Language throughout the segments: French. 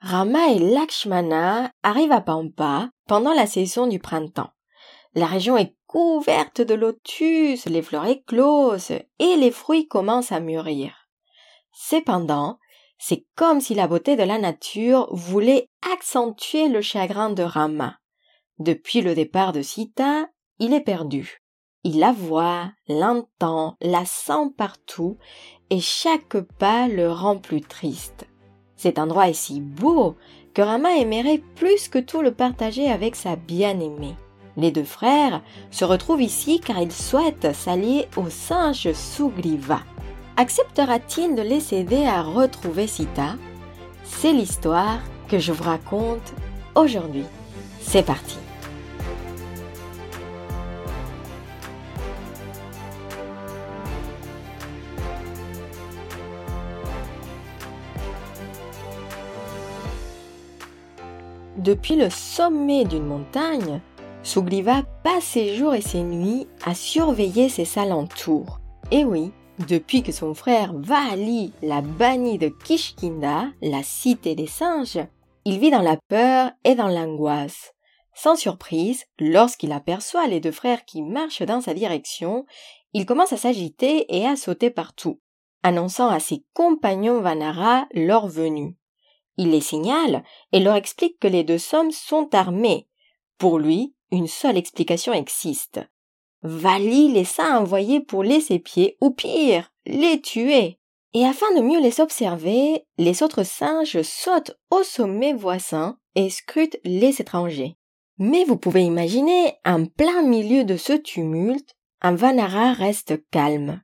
Rama et Lakshmana arrivent à Pampa pendant la saison du printemps. La région est couverte de lotus, les fleurs éclosent et les fruits commencent à mûrir. Cependant, c'est comme si la beauté de la nature voulait accentuer le chagrin de Rama. Depuis le départ de Sita, il est perdu. Il la voit, l'entend, la sent partout, et chaque pas le rend plus triste. Cet endroit est si beau que Rama aimerait plus que tout le partager avec sa bien-aimée. Les deux frères se retrouvent ici car ils souhaitent s'allier au singe Sugriva. Acceptera-t-il de les aider à retrouver Sita? C'est l'histoire que je vous raconte aujourd'hui. C'est parti Depuis le sommet d'une montagne, Sugriva passe ses jours et ses nuits à surveiller ses alentours. Et oui, depuis que son frère Vali l'a banni de Kishkinda, la cité des singes, il vit dans la peur et dans l'angoisse. Sans surprise, lorsqu'il aperçoit les deux frères qui marchent dans sa direction, il commence à s'agiter et à sauter partout, annonçant à ses compagnons Vanara leur venue. Il les signale et leur explique que les deux sommes sont armés. Pour lui, une seule explication existe. Vali les a envoyés pour laisser pied, ou pire, les tuer. Et afin de mieux les observer, les autres singes sautent au sommet voisin et scrutent les étrangers. Mais vous pouvez imaginer, en plein milieu de ce tumulte, un Vanara reste calme.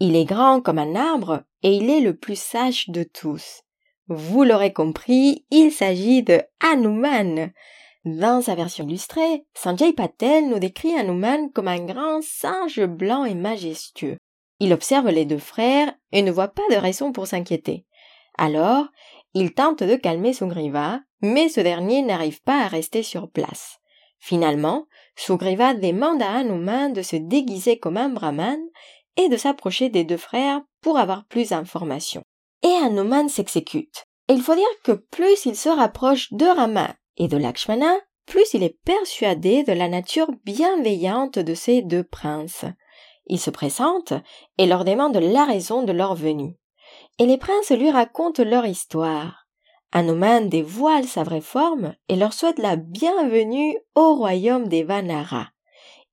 Il est grand comme un arbre et il est le plus sage de tous. Vous l'aurez compris, il s'agit de Hanuman. Dans sa version illustrée, Sanjay Patel nous décrit Hanuman comme un grand singe blanc et majestueux. Il observe les deux frères et ne voit pas de raison pour s'inquiéter. Alors, il tente de calmer Sugriva, mais ce dernier n'arrive pas à rester sur place. Finalement, Sugriva demande à Hanuman de se déguiser comme un brahman et de s'approcher des deux frères pour avoir plus d'informations et Hanuman s'exécute. Et il faut dire que plus il se rapproche de Rama et de Lakshmana, plus il est persuadé de la nature bienveillante de ces deux princes. Il se présente et leur demande la raison de leur venue. Et les princes lui racontent leur histoire. Hanuman dévoile sa vraie forme et leur souhaite la bienvenue au royaume des Vanara.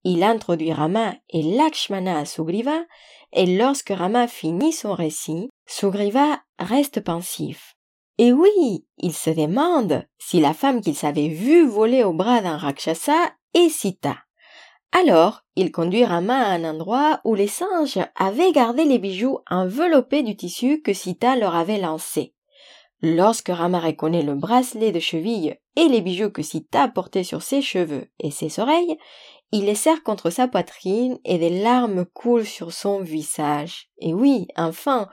Il introduit Rama et Lakshmana à Sugriva et lorsque Rama finit son récit, Sugriva reste pensif. Et oui, il se demande si la femme qu'il savait vue voler au bras d'un Rakshasa est Sita. Alors, il conduit Rama à un endroit où les singes avaient gardé les bijoux enveloppés du tissu que Sita leur avait lancé. Lorsque Rama reconnaît le bracelet de cheville et les bijoux que Sita portait sur ses cheveux et ses oreilles, il les serre contre sa poitrine et des larmes coulent sur son visage. Et oui, enfin,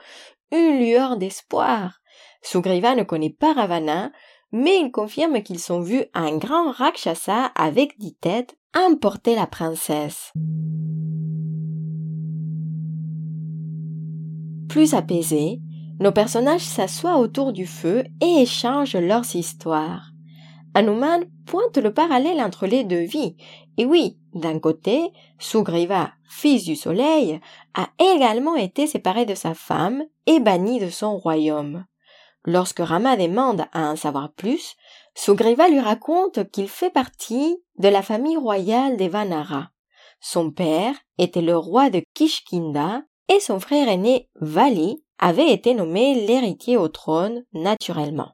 une lueur d'espoir. Sugriva ne connaît pas Ravana, mais il confirme qu'ils sont vus un grand Rakshasa avec dix têtes emporter la princesse. Plus apaisés, nos personnages s'assoient autour du feu et échangent leurs histoires. Hanuman pointe le parallèle entre les deux vies. Et oui, d'un côté, Sugriva, fils du soleil, a également été séparé de sa femme et banni de son royaume. Lorsque Rama demande à en savoir plus, Sugriva lui raconte qu'il fait partie de la famille royale des Vanara. Son père était le roi de Kishkinda et son frère aîné Vali avait été nommé l'héritier au trône naturellement.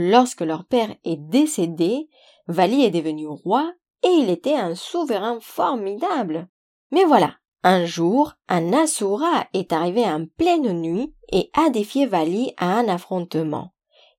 Lorsque leur père est décédé, Vali est devenu roi et il était un souverain formidable. Mais voilà, un jour, un Asura est arrivé en pleine nuit et a défié Vali à un affrontement.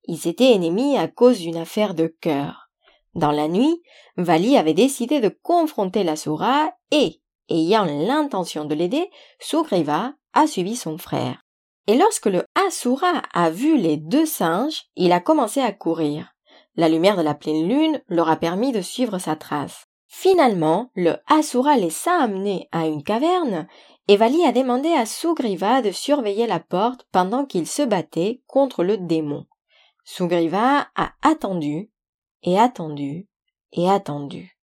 Ils étaient ennemis à cause d'une affaire de cœur. Dans la nuit, Vali avait décidé de confronter l'Asura et, ayant l'intention de l'aider, Sugriva a suivi son frère. Et lorsque le Asura a vu les deux singes, il a commencé à courir. La lumière de la pleine lune leur a permis de suivre sa trace. Finalement, le Asura les a amenés à une caverne et Vali a demandé à Sugriva de surveiller la porte pendant qu'il se battait contre le démon. Sugriva a attendu et attendu et attendu.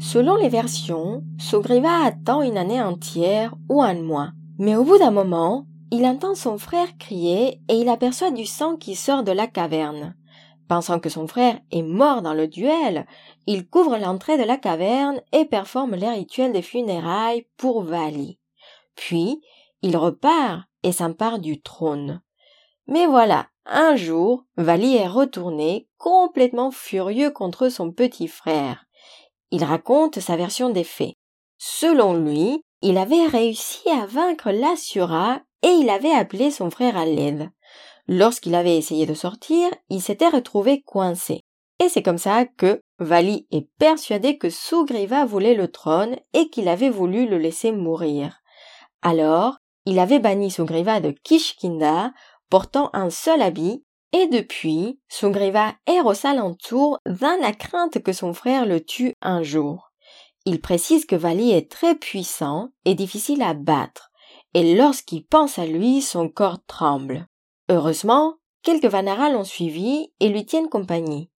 Selon les versions, Sugriva attend une année entière ou un mois. Mais au bout d'un moment, il entend son frère crier et il aperçoit du sang qui sort de la caverne. Pensant que son frère est mort dans le duel, il couvre l'entrée de la caverne et performe les rituels des funérailles pour Vali. Puis, il repart et s'empare du trône. Mais voilà, un jour, Vali est retourné, complètement furieux contre son petit frère. Il raconte sa version des faits. Selon lui, il avait réussi à vaincre l'Assura et il avait appelé son frère à l'aide. Lorsqu'il avait essayé de sortir, il s'était retrouvé coincé. Et c'est comme ça que Vali est persuadé que Sugriva voulait le trône et qu'il avait voulu le laisser mourir. Alors, il avait banni Sugriva de Kishkinda, portant un seul habit, et depuis, Sugriva erre aux alentours dans la crainte que son frère le tue un jour. Il précise que Vali est très puissant et difficile à battre, et lorsqu'il pense à lui, son corps tremble. Heureusement, quelques Vanara l'ont suivi et lui tiennent compagnie.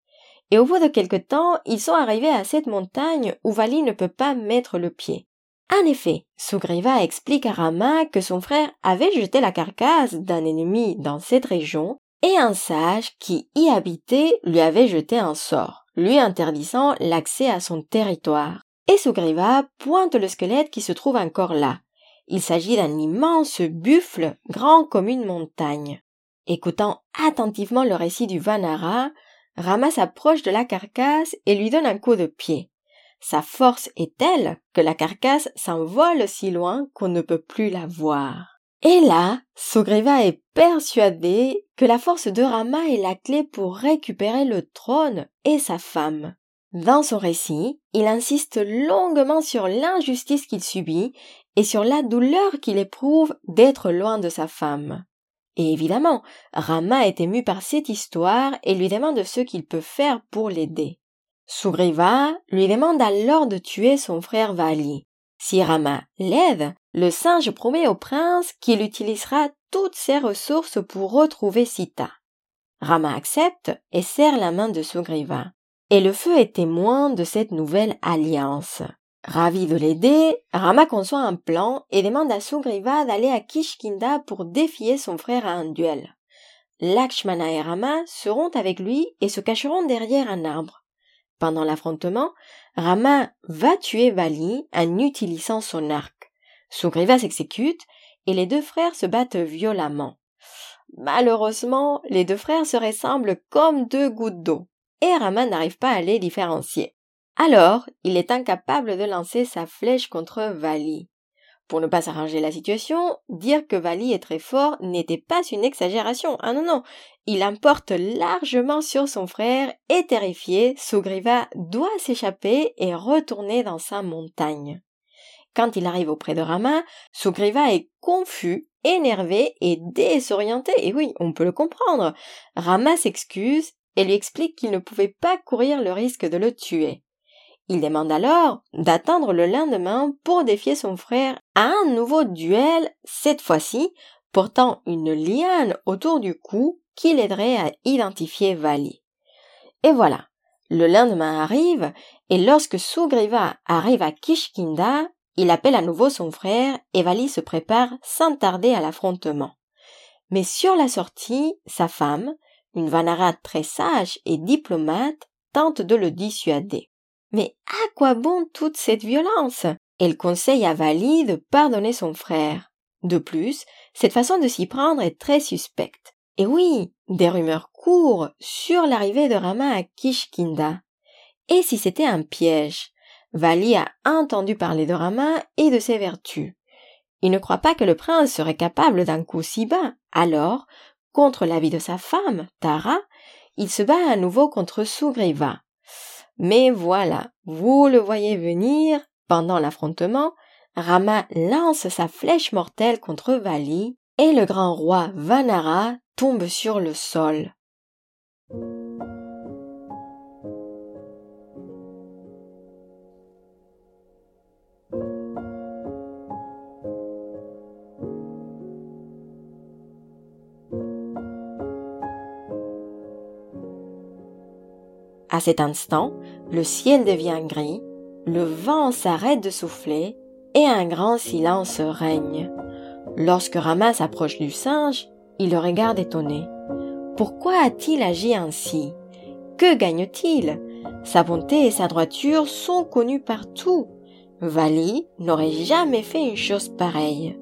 Et au bout de quelque temps, ils sont arrivés à cette montagne où Vali ne peut pas mettre le pied. En effet, Sugriva explique à Rama que son frère avait jeté la carcasse d'un ennemi dans cette région et un sage qui y habitait lui avait jeté un sort, lui interdisant l'accès à son territoire. Et Sugriva pointe le squelette qui se trouve encore là. Il s'agit d'un immense buffle grand comme une montagne. Écoutant attentivement le récit du Vanara, Rama s'approche de la carcasse et lui donne un coup de pied. Sa force est telle que la carcasse s'envole si loin qu'on ne peut plus la voir. Et là, Sugriva est persuadé que la force de Rama est la clé pour récupérer le trône et sa femme. Dans son récit, il insiste longuement sur l'injustice qu'il subit et sur la douleur qu'il éprouve d'être loin de sa femme. Et évidemment, Rama est ému par cette histoire et lui demande ce qu'il peut faire pour l'aider. Sugriva lui demande alors de tuer son frère Vali. Si Rama l'aide, le singe promet au prince qu'il utilisera toutes ses ressources pour retrouver Sita. Rama accepte et serre la main de Sugriva. Et le feu est témoin de cette nouvelle alliance. Ravi de l'aider, Rama conçoit un plan et demande à Sugriva d'aller à Kishkinda pour défier son frère à un duel. Lakshmana et Rama seront avec lui et se cacheront derrière un arbre. Pendant l'affrontement, Rama va tuer Vali en utilisant son arc. Sugriva s'exécute et les deux frères se battent violemment. Malheureusement, les deux frères se ressemblent comme deux gouttes d'eau et Rama n'arrive pas à les différencier. Alors, il est incapable de lancer sa flèche contre Vali. Pour ne pas s'arranger la situation, dire que Vali est très fort n'était pas une exagération. Ah non, non. Il emporte largement sur son frère et terrifié, Sugriva doit s'échapper et retourner dans sa montagne. Quand il arrive auprès de Rama, Sugriva est confus, énervé et désorienté. Et oui, on peut le comprendre. Rama s'excuse et lui explique qu'il ne pouvait pas courir le risque de le tuer. Il demande alors d'attendre le lendemain pour défier son frère à un nouveau duel, cette fois-ci portant une liane autour du cou qui l'aiderait à identifier Vali. Et voilà, le lendemain arrive, et lorsque Sugriva arrive à Kishkinda, il appelle à nouveau son frère et Vali se prépare sans tarder à l'affrontement. Mais sur la sortie, sa femme, une Vanara très sage et diplomate, tente de le dissuader. Mais à quoi bon toute cette violence? Elle conseille à Vali de pardonner son frère. De plus, cette façon de s'y prendre est très suspecte. Et oui, des rumeurs courent sur l'arrivée de Rama à Kishkinda. Et si c'était un piège? Vali a entendu parler de Rama et de ses vertus. Il ne croit pas que le prince serait capable d'un coup si bas. Alors, contre l'avis de sa femme, Tara, il se bat à nouveau contre Sugriva. Mais voilà, vous le voyez venir, pendant l'affrontement, Rama lance sa flèche mortelle contre Vali et le grand roi Vanara tombe sur le sol. À cet instant, le ciel devient gris, le vent s'arrête de souffler et un grand silence règne. Lorsque Rama s'approche du singe, il le regarde étonné. Pourquoi a-t-il agi ainsi? Que gagne-t-il? Sa bonté et sa droiture sont connues partout. Vali n'aurait jamais fait une chose pareille.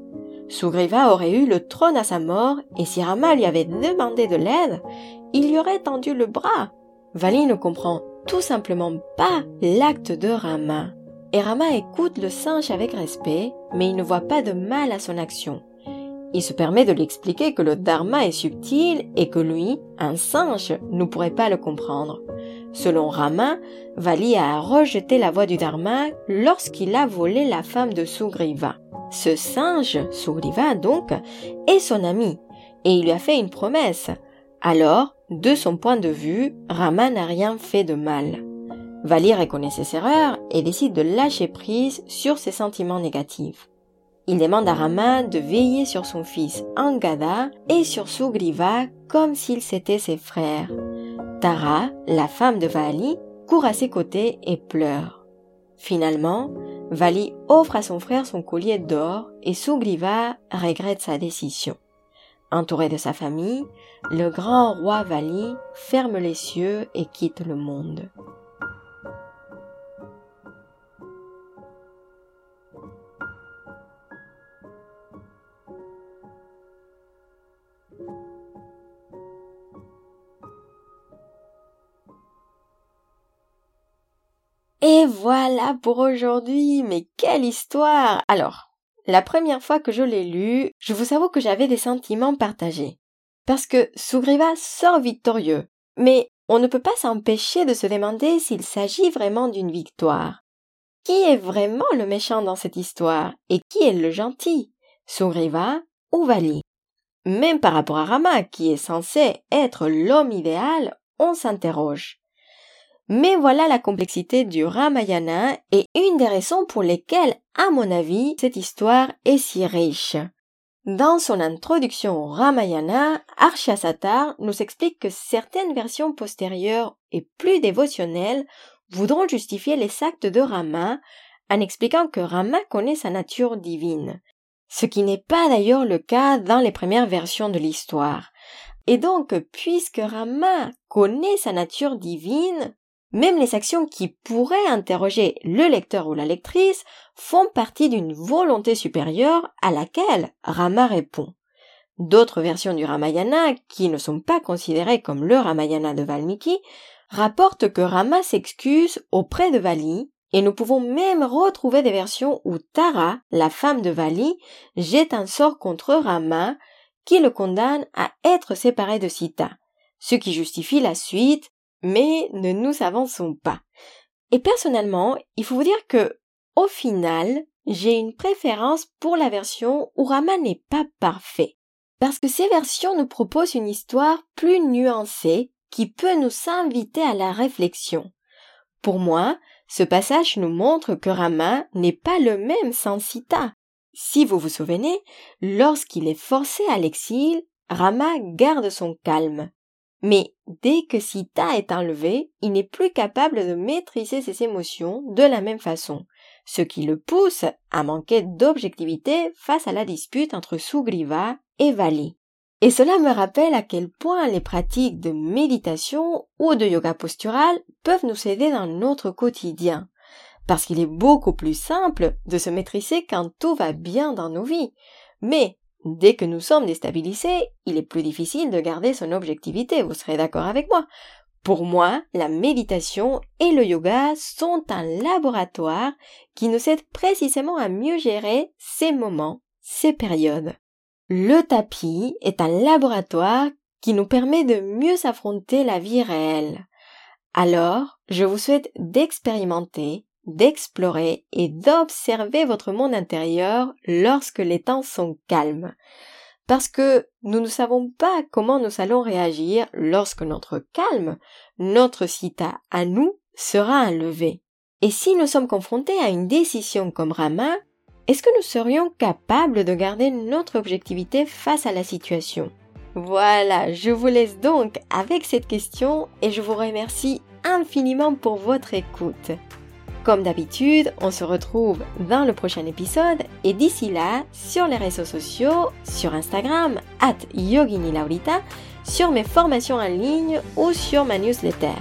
Sugriva aurait eu le trône à sa mort et si Rama lui avait demandé de l'aide, il lui aurait tendu le bras. Vali ne comprend tout simplement pas l'acte de Rama. Et Rama écoute le singe avec respect, mais il ne voit pas de mal à son action. Il se permet de l'expliquer que le dharma est subtil et que lui, un singe, ne pourrait pas le comprendre. Selon Rama, Vali a rejeté la voie du dharma lorsqu'il a volé la femme de Sugriva. Ce singe, Sugriva donc, est son ami, et il lui a fait une promesse. Alors, de son point de vue, Rama n'a rien fait de mal. Vali reconnaît ses erreurs et décide de lâcher prise sur ses sentiments négatifs. Il demande à Rama de veiller sur son fils Angada et sur Sugriva comme s'ils étaient ses frères. Tara, la femme de Vali, court à ses côtés et pleure. Finalement, Vali offre à son frère son collier d'or et Sugriva regrette sa décision. Entouré de sa famille, le grand roi Vali ferme les cieux et quitte le monde. Et voilà pour aujourd'hui, mais quelle histoire Alors, la première fois que je l'ai lu, je vous avoue que j'avais des sentiments partagés. Parce que Sugriva sort victorieux, mais on ne peut pas s'empêcher de se demander s'il s'agit vraiment d'une victoire. Qui est vraiment le méchant dans cette histoire et qui est le gentil? Sugriva ou Vali Même par rapport à Rama, qui est censé être l'homme idéal, on s'interroge. Mais voilà la complexité du Ramayana et une des raisons pour lesquelles, à mon avis, cette histoire est si riche. Dans son introduction au Ramayana, Arshasattar nous explique que certaines versions postérieures et plus dévotionnelles voudront justifier les actes de Rama en expliquant que Rama connaît sa nature divine. Ce qui n'est pas d'ailleurs le cas dans les premières versions de l'histoire. Et donc, puisque Rama connaît sa nature divine, même les actions qui pourraient interroger le lecteur ou la lectrice font partie d'une volonté supérieure à laquelle Rama répond. D'autres versions du Ramayana, qui ne sont pas considérées comme le Ramayana de Valmiki, rapportent que Rama s'excuse auprès de Vali, et nous pouvons même retrouver des versions où Tara, la femme de Vali, jette un sort contre Rama, qui le condamne à être séparé de Sita, ce qui justifie la suite mais ne nous avançons pas. Et personnellement, il faut vous dire que, au final, j'ai une préférence pour la version où Rama n'est pas parfait. Parce que ces versions nous proposent une histoire plus nuancée qui peut nous inviter à la réflexion. Pour moi, ce passage nous montre que Rama n'est pas le même sans Sita. Si vous vous souvenez, lorsqu'il est forcé à l'exil, Rama garde son calme. Mais dès que Sita est enlevé, il n'est plus capable de maîtriser ses émotions de la même façon, ce qui le pousse à manquer d'objectivité face à la dispute entre Sugriva et Vali. Et cela me rappelle à quel point les pratiques de méditation ou de yoga postural peuvent nous aider dans notre quotidien. Parce qu'il est beaucoup plus simple de se maîtriser quand tout va bien dans nos vies. Mais Dès que nous sommes déstabilisés, il est plus difficile de garder son objectivité, vous serez d'accord avec moi. Pour moi, la méditation et le yoga sont un laboratoire qui nous aide précisément à mieux gérer ces moments, ces périodes. Le tapis est un laboratoire qui nous permet de mieux affronter la vie réelle. Alors, je vous souhaite d'expérimenter d'explorer et d'observer votre monde intérieur lorsque les temps sont calmes. Parce que nous ne savons pas comment nous allons réagir lorsque notre calme, notre cita à nous, sera enlevé. Et si nous sommes confrontés à une décision comme Rama, est-ce que nous serions capables de garder notre objectivité face à la situation? Voilà, je vous laisse donc avec cette question et je vous remercie infiniment pour votre écoute. Comme d'habitude, on se retrouve dans le prochain épisode et d'ici là, sur les réseaux sociaux, sur Instagram, at yoginilaurita, sur mes formations en ligne ou sur ma newsletter.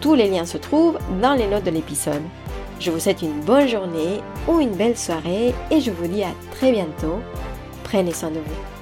Tous les liens se trouvent dans les notes de l'épisode. Je vous souhaite une bonne journée ou une belle soirée et je vous dis à très bientôt. Prenez soin de vous.